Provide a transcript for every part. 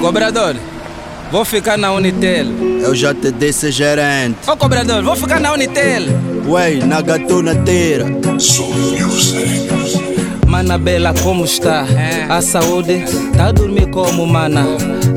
Cobrador, vou ficar na Unitel. Eu já te disse gerente. Ô cobrador, vou ficar na Unitel. Ué, na gatuna tira. Mana Bela, como está? A saúde? Tá a dormir como, mana?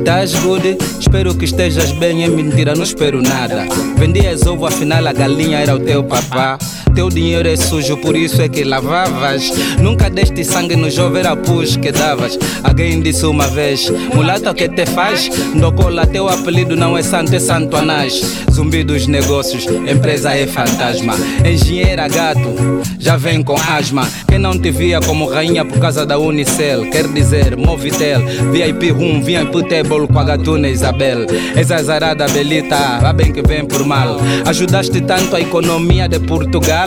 Tás good? Espero que estejas bem, é mentira, não espero nada. Vendias ovo, afinal a galinha era o teu papá. Teu dinheiro é sujo, por isso é que lavavas. Nunca deste sangue no jovem era que davas. Alguém disse uma vez: Mulato, o que te faz? Ndocola, teu apelido não é santo, é santo anás. Zumbi dos negócios, empresa é fantasma. Engenheira gato, já vem com asma. Quem não te via como rainha por causa da Unicel, quer dizer, Movitel, VIP Room, VIP Table com a gatuna Isabel. Essa azarada Belita, vá bem que vem por mal. Ajudaste tanto a economia de Portugal.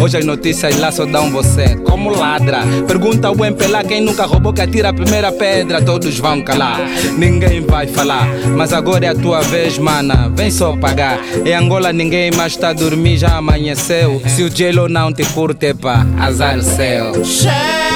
Hoje as notícias lá só dão você como ladra. Pergunta ao Empelá quem nunca roubou que atira a primeira pedra. Todos vão calar, ninguém vai falar. Mas agora é a tua vez, mana. Vem só pagar. Em Angola ninguém mais tá a dormir, já amanheceu. Se o gelo não te curte, pá, azar céu. Como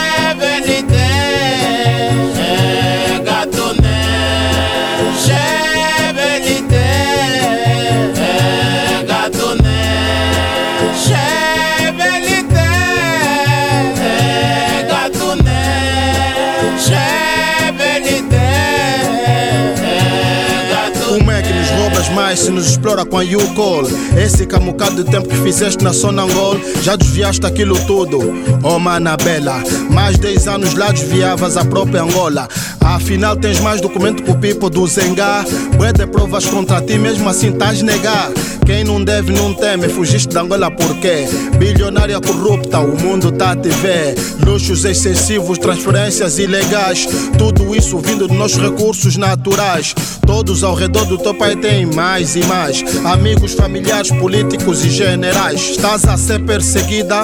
nos roubas mais se nos explora com a U-Call? Esse camucado de tempo que fizeste na Zona Angol, já desviaste aquilo tudo. Oh Manabela, mais 10 anos lá desviavas a própria Angola. Afinal tens mais documento que o Pipo do Zengá. Bué de provas contra ti, mesmo assim estás negar. Quem não deve não teme, fugiste da Angola por quê? Bilionária corrupta, o mundo tá a te ver. Luxos excessivos, transferências ilegais. Tudo isso vindo dos nossos recursos naturais. Todos ao redor do teu pai têm mais e mais. Amigos, familiares, políticos e generais. Estás a ser perseguida?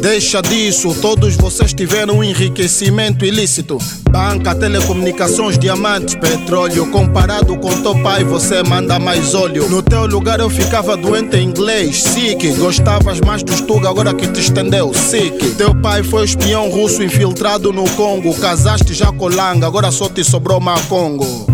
Deixa disso, todos vocês tiveram um enriquecimento ilícito. Banca, telecomunicações, diamantes, petróleo. Comparado com teu pai, você manda mais óleo. No teu lugar eu ficava doente em inglês, sick. Gostavas mais do estudo agora que te estendeu, sick. Teu pai foi espião russo infiltrado no Congo. Casaste já com langa, agora só te sobrou Macongo.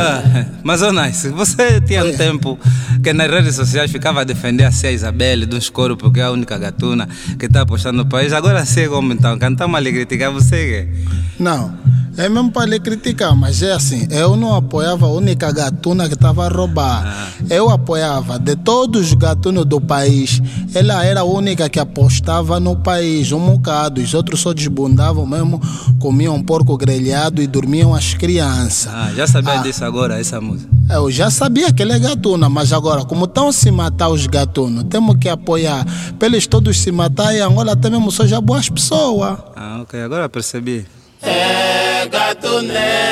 Ah, mas, ô Nice, você tinha um tempo que nas redes sociais ficava a defender a Cia Isabelle um escuro porque é a única gatuna que está apostando no país. Agora sei como então, cantamos ali criticar você. Não, é mesmo para lhe criticar, mas é assim, eu não apoiava a única gatuna que estava a roubar. Eu apoiava de todos os gatunos do país, ela era a única que apostava no país, um bocado. Os outros só desbundavam mesmo, comiam porco grelhado e dormiam as crianças. Ah, já sabia Ah. disso agora, essa música. Eu já sabia que ele é gatuna, mas agora, como estão se matar os gatunos, temos que apoiar. Para eles todos se matar e Angola até mesmo só já boas pessoas. Ah, ok, agora percebi. É gato né